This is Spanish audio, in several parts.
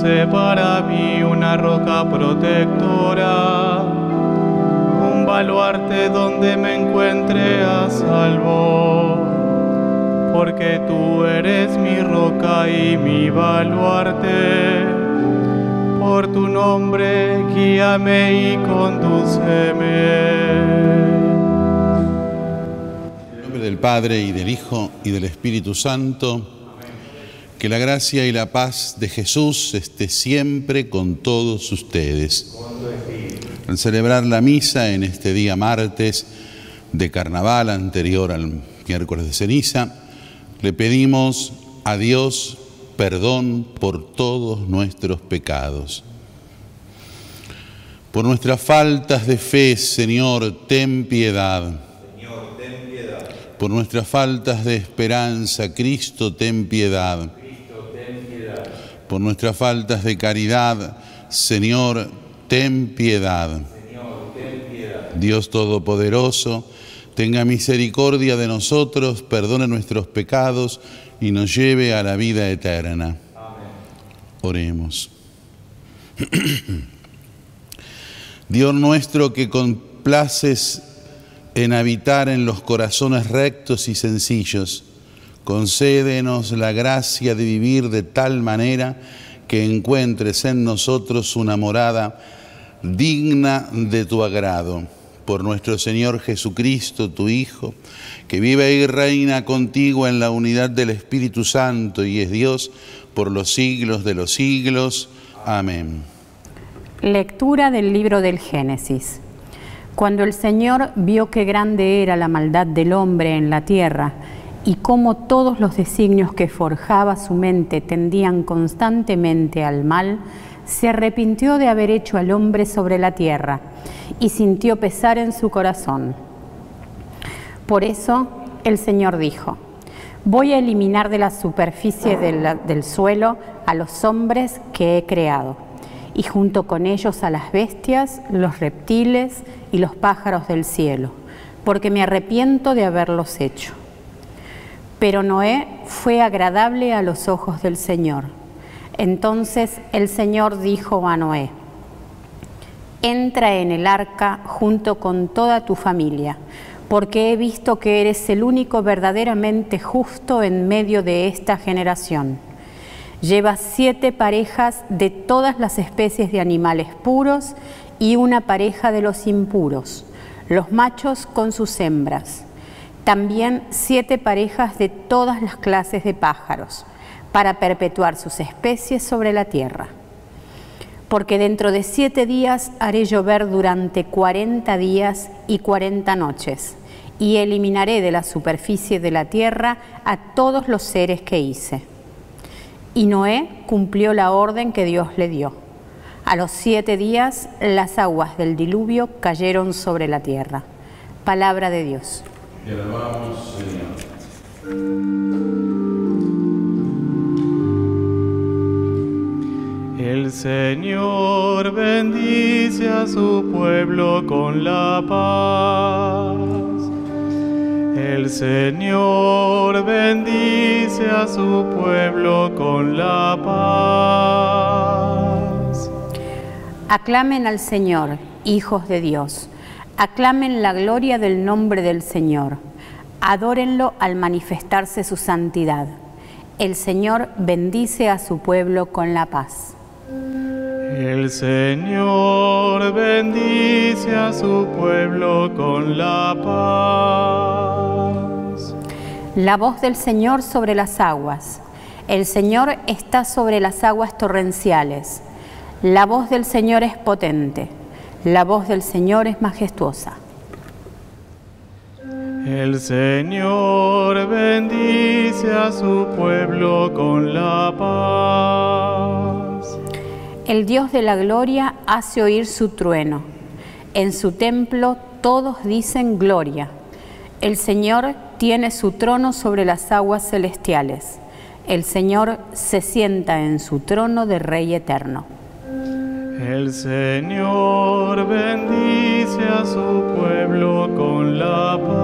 sé para mí una roca protectora, un baluarte donde me encuentre a salvo, porque tú eres mi roca y mi baluarte. Por tu nombre, guíame y condúceme del Padre y del Hijo y del Espíritu Santo, que la gracia y la paz de Jesús esté siempre con todos ustedes. Al celebrar la misa en este día martes de carnaval anterior al miércoles de ceniza, le pedimos a Dios perdón por todos nuestros pecados. Por nuestras faltas de fe, Señor, ten piedad por nuestras faltas de esperanza, Cristo, ten piedad. Por nuestras faltas de caridad, Señor, ten piedad. Dios Todopoderoso, tenga misericordia de nosotros, perdone nuestros pecados y nos lleve a la vida eterna. Oremos. Dios nuestro que complaces en habitar en los corazones rectos y sencillos. Concédenos la gracia de vivir de tal manera que encuentres en nosotros una morada digna de tu agrado. Por nuestro Señor Jesucristo, tu Hijo, que vive y reina contigo en la unidad del Espíritu Santo y es Dios por los siglos de los siglos. Amén. Lectura del libro del Génesis. Cuando el Señor vio qué grande era la maldad del hombre en la tierra y cómo todos los designios que forjaba su mente tendían constantemente al mal, se arrepintió de haber hecho al hombre sobre la tierra y sintió pesar en su corazón. Por eso el Señor dijo, voy a eliminar de la superficie del, suelo a los hombres que he creado y junto con ellos a las bestias, los reptiles y los pájaros del cielo, porque me arrepiento de haberlos hecho. Pero Noé fue agradable a los ojos del Señor. Entonces el Señor dijo a Noé, entra en el arca junto con toda tu familia, porque he visto que eres el único verdaderamente justo en medio de esta generación Lleva siete parejas de todas las especies de animales puros y una pareja de los impuros, los machos con sus hembras. También siete parejas de todas las clases de pájaros, para perpetuar sus especies sobre la tierra. Porque dentro de siete días haré llover durante cuarenta días y cuarenta noches, y eliminaré de la superficie de la tierra a todos los seres que hice. Y Noé cumplió la orden que Dios le dio. A los siete días las aguas del diluvio cayeron sobre la tierra. Palabra de Dios. El Señor bendice a su pueblo con la paz. El Señor bendice a su pueblo con la paz. Aclamen al Señor, hijos de Dios. Aclamen la gloria del nombre del Señor. Adórenlo al manifestarse su santidad. El Señor bendice a su pueblo con la paz. El Señor bendice a su pueblo con la paz. La voz del Señor sobre las aguas. El Señor está sobre las aguas torrenciales. La voz del Señor es potente. La voz del Señor es majestuosa. El Señor bendice a su pueblo con la paz. El Dios de la gloria hace oír su trueno. En su templo todos dicen gloria. El Señor tiene su trono sobre las aguas celestiales. El Señor se sienta en su trono de Rey eterno. El Señor bendice a su pueblo con la paz.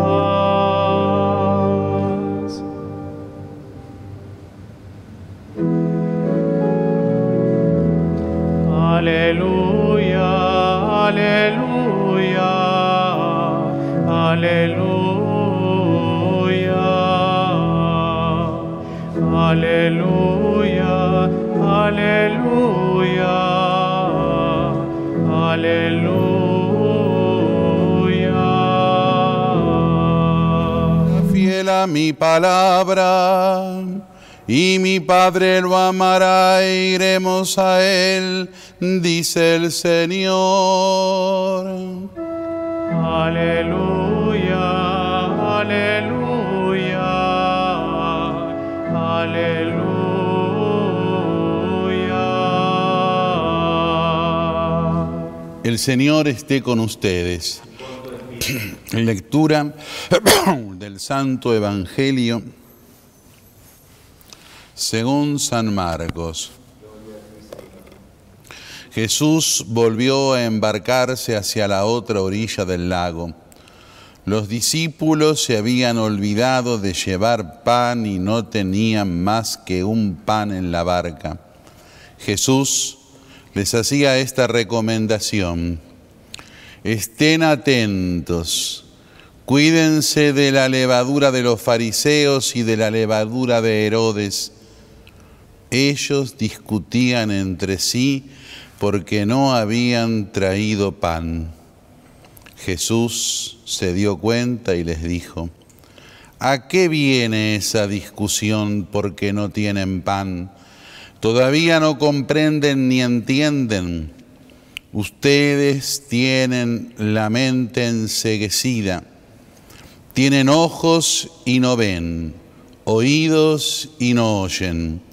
Y mi Padre lo amará, e iremos a él, dice el Señor. Aleluya, aleluya, aleluya. El Señor esté con ustedes. Lectura del Santo Evangelio según San Marcos. Jesús volvió a embarcarse hacia la otra orilla del lago. Los discípulos se habían olvidado de llevar pan y no tenían más que un pan en la barca. Jesús les hacía esta recomendación. Estén atentos, cuídense de la levadura de los fariseos y de la levadura de Herodes. Ellos discutían entre sí porque no habían traído pan. Jesús se dio cuenta y les dijo, ¿a qué viene esa discusión porque no tienen pan? Todavía no comprenden ni entienden. Ustedes tienen la mente enseguecida, tienen ojos y no ven, oídos y no oyen.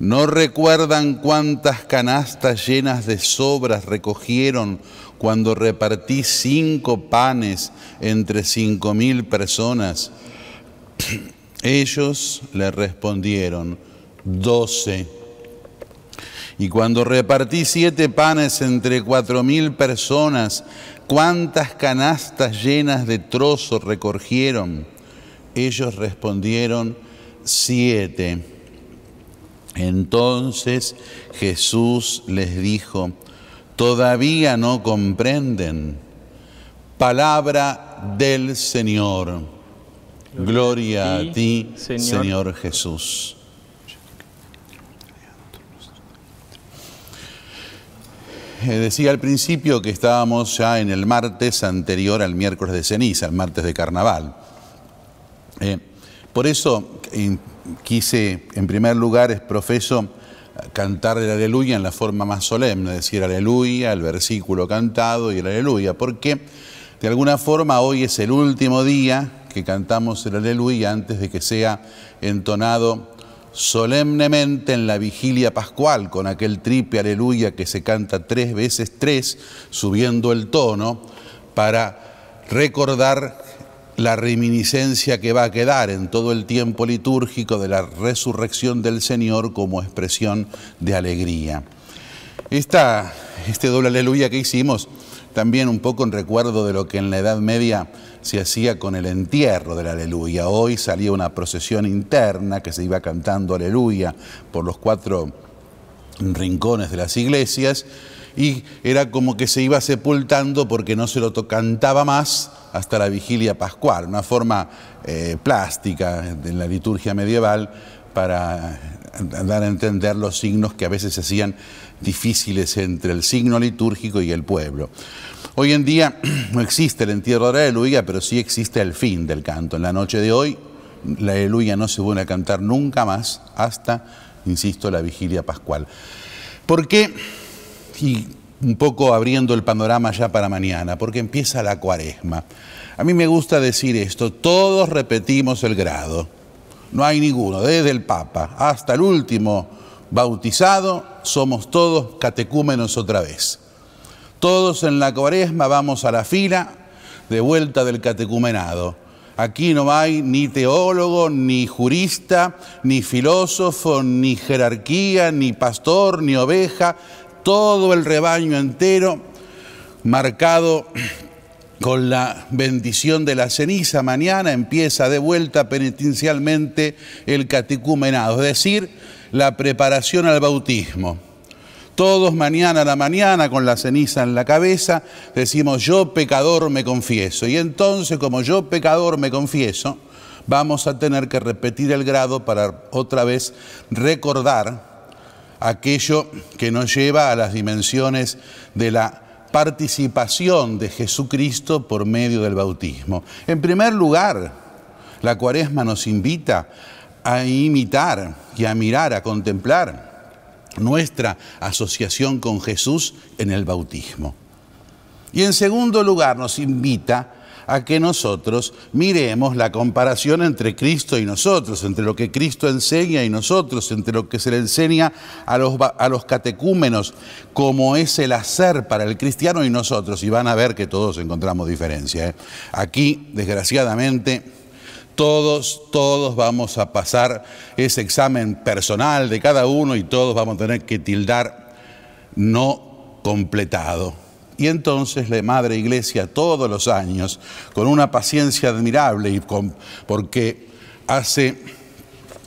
¿No recuerdan cuántas canastas llenas de sobras recogieron cuando repartí cinco panes entre cinco mil personas? Ellos le respondieron, doce. Y cuando repartí siete panes entre cuatro mil personas, ¿cuántas canastas llenas de trozos recogieron? Ellos respondieron, siete. Entonces Jesús les dijo, todavía no comprenden. Palabra del Señor. Gloria a ti, Señor Jesús. Eh, Decía al principio que estábamos ya en el martes anterior al miércoles de ceniza, el martes de carnaval. Eh, por eso eh, quise, en primer lugar, es profeso cantar el aleluya en la forma más solemne, decir aleluya, el versículo cantado y el aleluya, porque de alguna forma hoy es el último día que cantamos el aleluya antes de que sea entonado solemnemente en la vigilia pascual con aquel triple aleluya que se canta tres veces tres, subiendo el tono, para recordar la reminiscencia que va a quedar en todo el tiempo litúrgico de la resurrección del Señor como expresión de alegría. Esta, este doble aleluya que hicimos, también un poco en recuerdo de lo que en la Edad Media se hacía con el entierro del aleluya. Hoy salía una procesión interna que se iba cantando aleluya por los cuatro rincones de las iglesias y era como que se iba sepultando porque no se lo cantaba más hasta la vigilia pascual, una forma eh, plástica de la liturgia medieval para dar a entender los signos que a veces se hacían difíciles entre el signo litúrgico y el pueblo. Hoy en día no existe el entierro de la aleluya, pero sí existe el fin del canto. En la noche de hoy, la aleluya no se vuelve a cantar nunca más hasta, insisto, la vigilia pascual. ¿Por qué? Y un poco abriendo el panorama ya para mañana, porque empieza la cuaresma. A mí me gusta decir esto, todos repetimos el grado, no hay ninguno, desde el Papa hasta el último bautizado, somos todos catecúmenos otra vez. Todos en la cuaresma vamos a la fila de vuelta del catecumenado. Aquí no hay ni teólogo, ni jurista, ni filósofo, ni jerarquía, ni pastor, ni oveja, todo el rebaño entero marcado con la bendición de la ceniza. Mañana empieza de vuelta penitencialmente el catecumenado, es decir, la preparación al bautismo. Todos mañana a la mañana con la ceniza en la cabeza decimos yo pecador me confieso. Y entonces como yo pecador me confieso, vamos a tener que repetir el grado para otra vez recordar aquello que nos lleva a las dimensiones de la participación de Jesucristo por medio del bautismo. En primer lugar, la cuaresma nos invita a imitar y a mirar, a contemplar nuestra asociación con Jesús en el bautismo. Y en segundo lugar nos invita a que nosotros miremos la comparación entre Cristo y nosotros, entre lo que Cristo enseña y nosotros, entre lo que se le enseña a los, a los catecúmenos, como es el hacer para el cristiano y nosotros. Y van a ver que todos encontramos diferencia. ¿eh? Aquí, desgraciadamente, todos, todos vamos a pasar ese examen personal de cada uno y todos vamos a tener que tildar no completado. Y entonces la Madre Iglesia todos los años, con una paciencia admirable y con, porque hace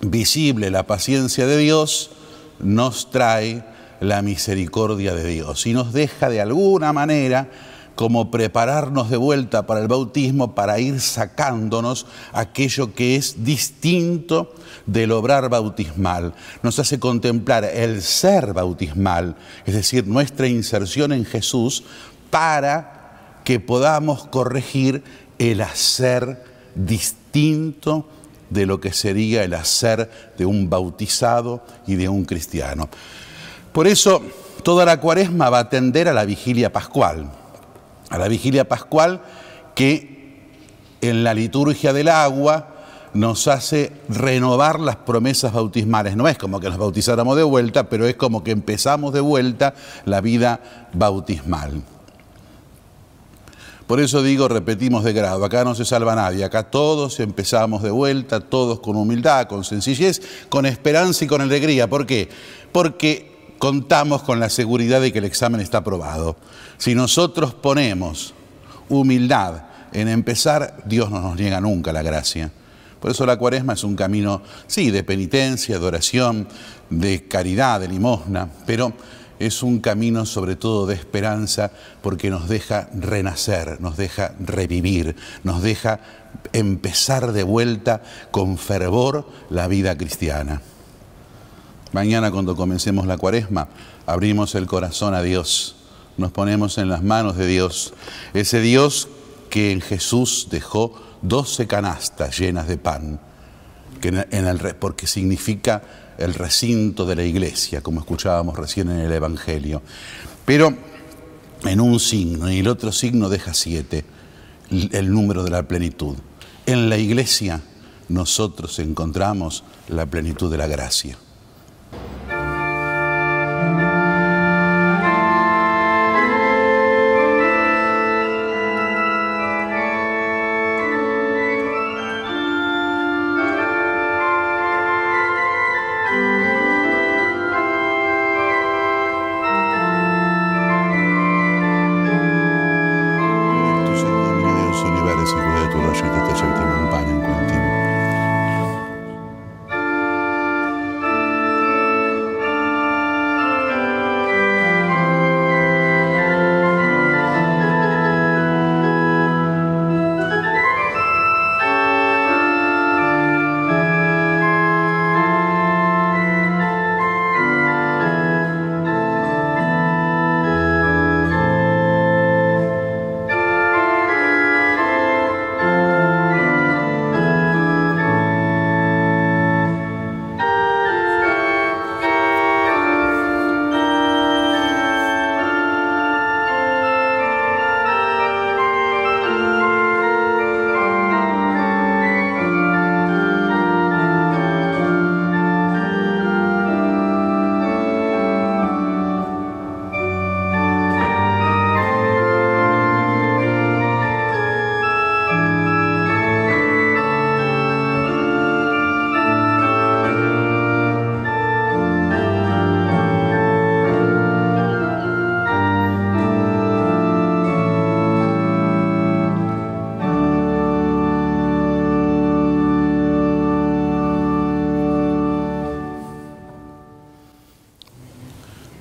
visible la paciencia de Dios, nos trae la misericordia de Dios y nos deja de alguna manera como prepararnos de vuelta para el bautismo para ir sacándonos aquello que es distinto del obrar bautismal. Nos hace contemplar el ser bautismal, es decir, nuestra inserción en Jesús para que podamos corregir el hacer distinto de lo que sería el hacer de un bautizado y de un cristiano. Por eso, toda la cuaresma va a tender a la vigilia pascual a la vigilia pascual que en la liturgia del agua nos hace renovar las promesas bautismales. No es como que nos bautizáramos de vuelta, pero es como que empezamos de vuelta la vida bautismal. Por eso digo, repetimos de grado, acá no se salva nadie, acá todos empezamos de vuelta, todos con humildad, con sencillez, con esperanza y con alegría. ¿Por qué? Porque contamos con la seguridad de que el examen está aprobado. Si nosotros ponemos humildad en empezar, Dios no nos niega nunca la gracia. Por eso la cuaresma es un camino, sí, de penitencia, de oración, de caridad, de limosna, pero es un camino sobre todo de esperanza porque nos deja renacer, nos deja revivir, nos deja empezar de vuelta con fervor la vida cristiana. Mañana cuando comencemos la cuaresma, abrimos el corazón a Dios, nos ponemos en las manos de Dios, ese Dios que en Jesús dejó doce canastas llenas de pan, que en el, porque significa el recinto de la iglesia, como escuchábamos recién en el Evangelio. Pero en un signo, y el otro signo deja siete, el número de la plenitud. En la iglesia nosotros encontramos la plenitud de la gracia.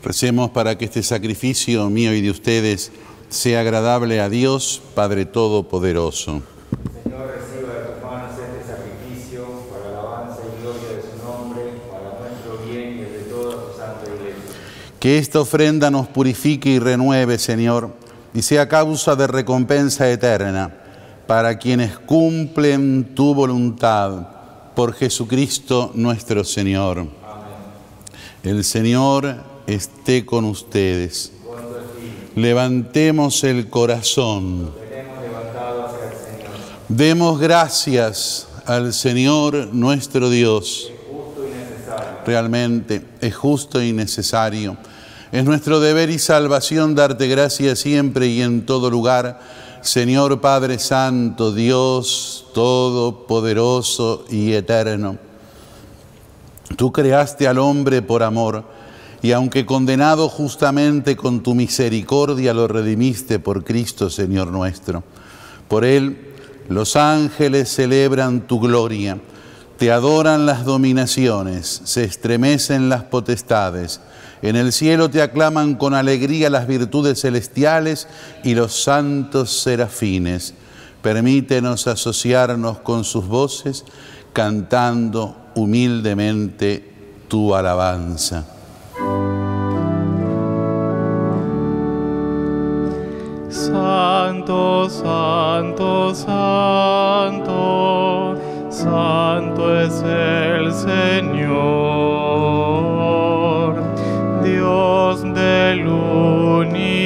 Recemos para que este sacrificio mío y de ustedes sea agradable a Dios, Padre Todopoderoso. Señor, reciba de tus manos este sacrificio para la alabanza y gloria de su nombre, para nuestro bien y el de toda su santa iglesia. Que esta ofrenda nos purifique y renueve, Señor, y sea causa de recompensa eterna para quienes cumplen tu voluntad por Jesucristo nuestro Señor. El Señor esté con ustedes. Levantemos el corazón. Demos gracias al Señor nuestro Dios. Realmente es justo y necesario. Es nuestro deber y salvación darte gracias siempre y en todo lugar, Señor Padre Santo, Dios Todopoderoso y Eterno. Tú creaste al hombre por amor y aunque condenado justamente con tu misericordia lo redimiste por Cristo, Señor nuestro. Por él los ángeles celebran tu gloria, te adoran las dominaciones, se estremecen las potestades. En el cielo te aclaman con alegría las virtudes celestiales y los santos serafines. Permítenos asociarnos con sus voces, cantando humildemente tu alabanza. Santo, santo, santo, santo es el Señor, Dios del universo,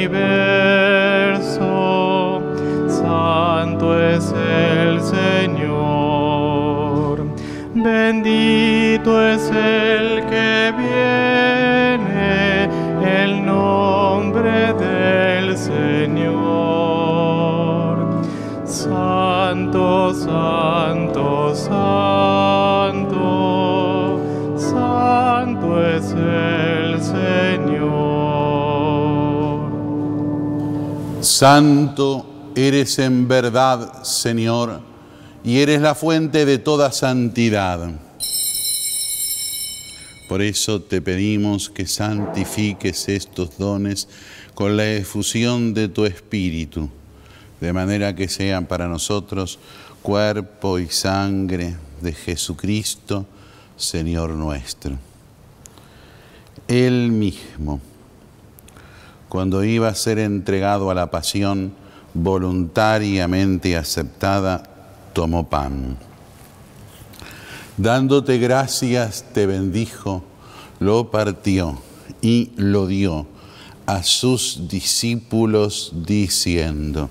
santo es el Señor, bendito es el Santo, santo, santo, es el Señor. Santo eres en verdad, Señor, y eres la fuente de toda santidad. Por eso te pedimos que santifiques estos dones con la efusión de tu Espíritu, de manera que sean para nosotros cuerpo y sangre de Jesucristo, Señor nuestro. Él mismo, cuando iba a ser entregado a la pasión voluntariamente aceptada, tomó pan. Dándote gracias, te bendijo, lo partió y lo dio a sus discípulos diciendo,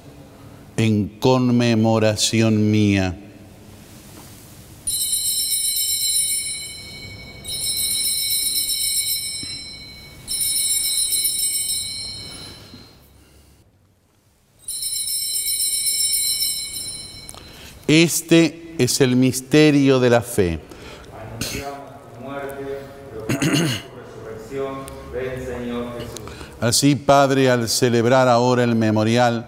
en conmemoración mía. Este es el misterio de la fe. Así, Padre, al celebrar ahora el memorial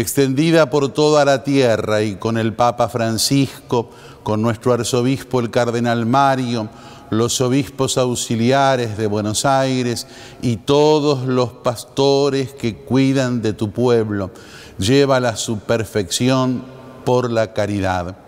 extendida por toda la tierra y con el Papa Francisco, con nuestro arzobispo el Cardenal Mario, los obispos auxiliares de Buenos Aires y todos los pastores que cuidan de tu pueblo. Llévala a su perfección por la caridad.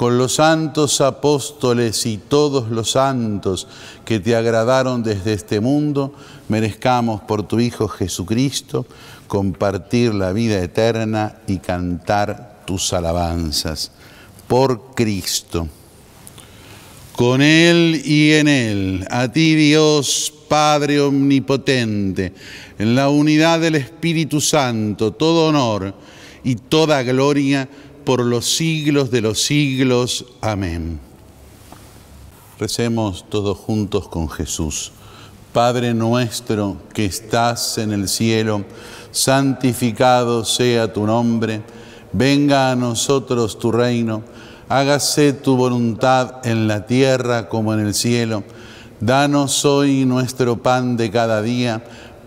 con los santos apóstoles y todos los santos que te agradaron desde este mundo, merezcamos por tu Hijo Jesucristo compartir la vida eterna y cantar tus alabanzas. Por Cristo, con Él y en Él, a ti Dios Padre Omnipotente, en la unidad del Espíritu Santo, todo honor y toda gloria por los siglos de los siglos. Amén. Recemos todos juntos con Jesús. Padre nuestro que estás en el cielo, santificado sea tu nombre, venga a nosotros tu reino, hágase tu voluntad en la tierra como en el cielo. Danos hoy nuestro pan de cada día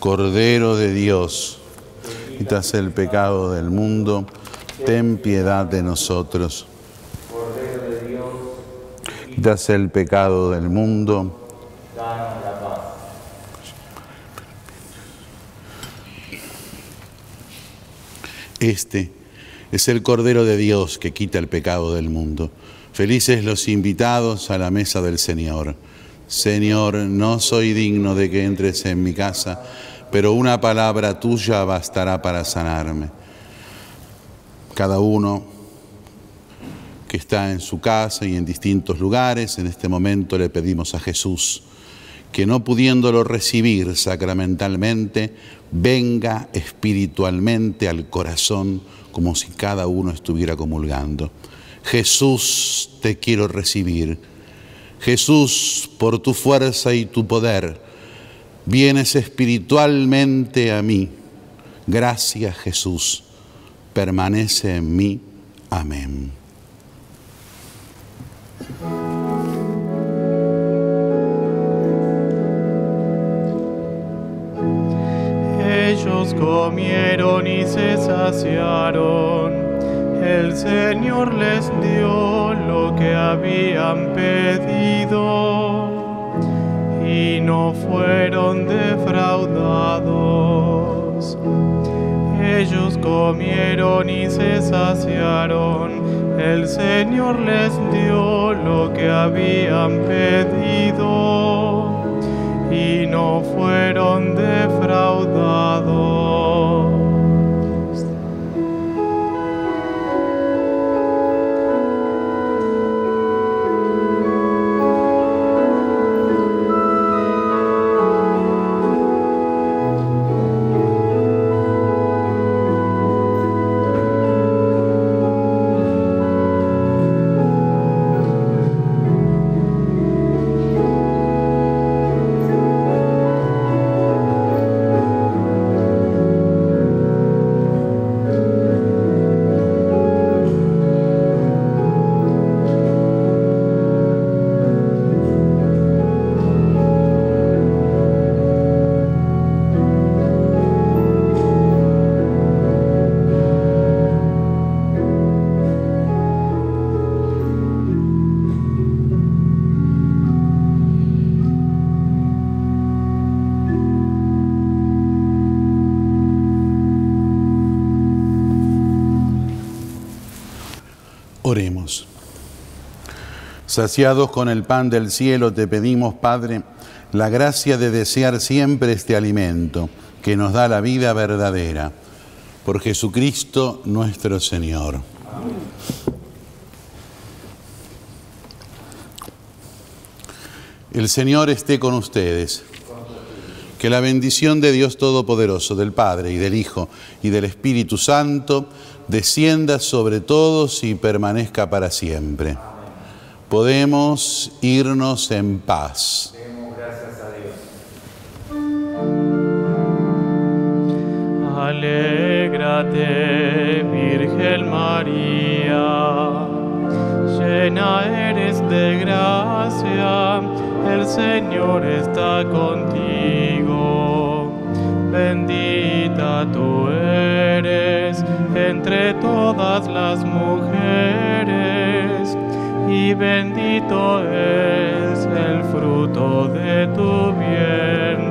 Cordero de Dios, quitas el pecado del mundo, ten piedad de nosotros. Quitas el pecado del mundo, danos la paz. Este es el Cordero de Dios que quita el pecado del mundo. Felices los invitados a la mesa del Señor. Señor, no soy digno de que entres en mi casa pero una palabra tuya bastará para sanarme. Cada uno que está en su casa y en distintos lugares, en este momento le pedimos a Jesús que no pudiéndolo recibir sacramentalmente, venga espiritualmente al corazón como si cada uno estuviera comulgando. Jesús, te quiero recibir. Jesús, por tu fuerza y tu poder, vienes espiritualmente a mí. Gracias Jesús, permanece en mí. Amén. Ellos comieron y se saciaron. El Señor les dio lo que habían pedido y no fueron defraudados. Ellos comieron y se saciaron, el Señor les dio lo que habían pedido y no fueron defraudados. Saciados con el pan del cielo, te pedimos, Padre, la gracia de desear siempre este alimento que nos da la vida verdadera. Por Jesucristo nuestro Señor. El Señor esté con ustedes. Que la bendición de Dios Todopoderoso, del Padre y del Hijo y del Espíritu Santo, descienda sobre todos y permanezca para siempre. Podemos irnos en paz. Demos gracias a Dios. Alégrate, Virgen María, llena eres de gracia, el Señor está contigo. Bendita tú eres entre todas las mujeres, y bendito es el fruto de tu vientre.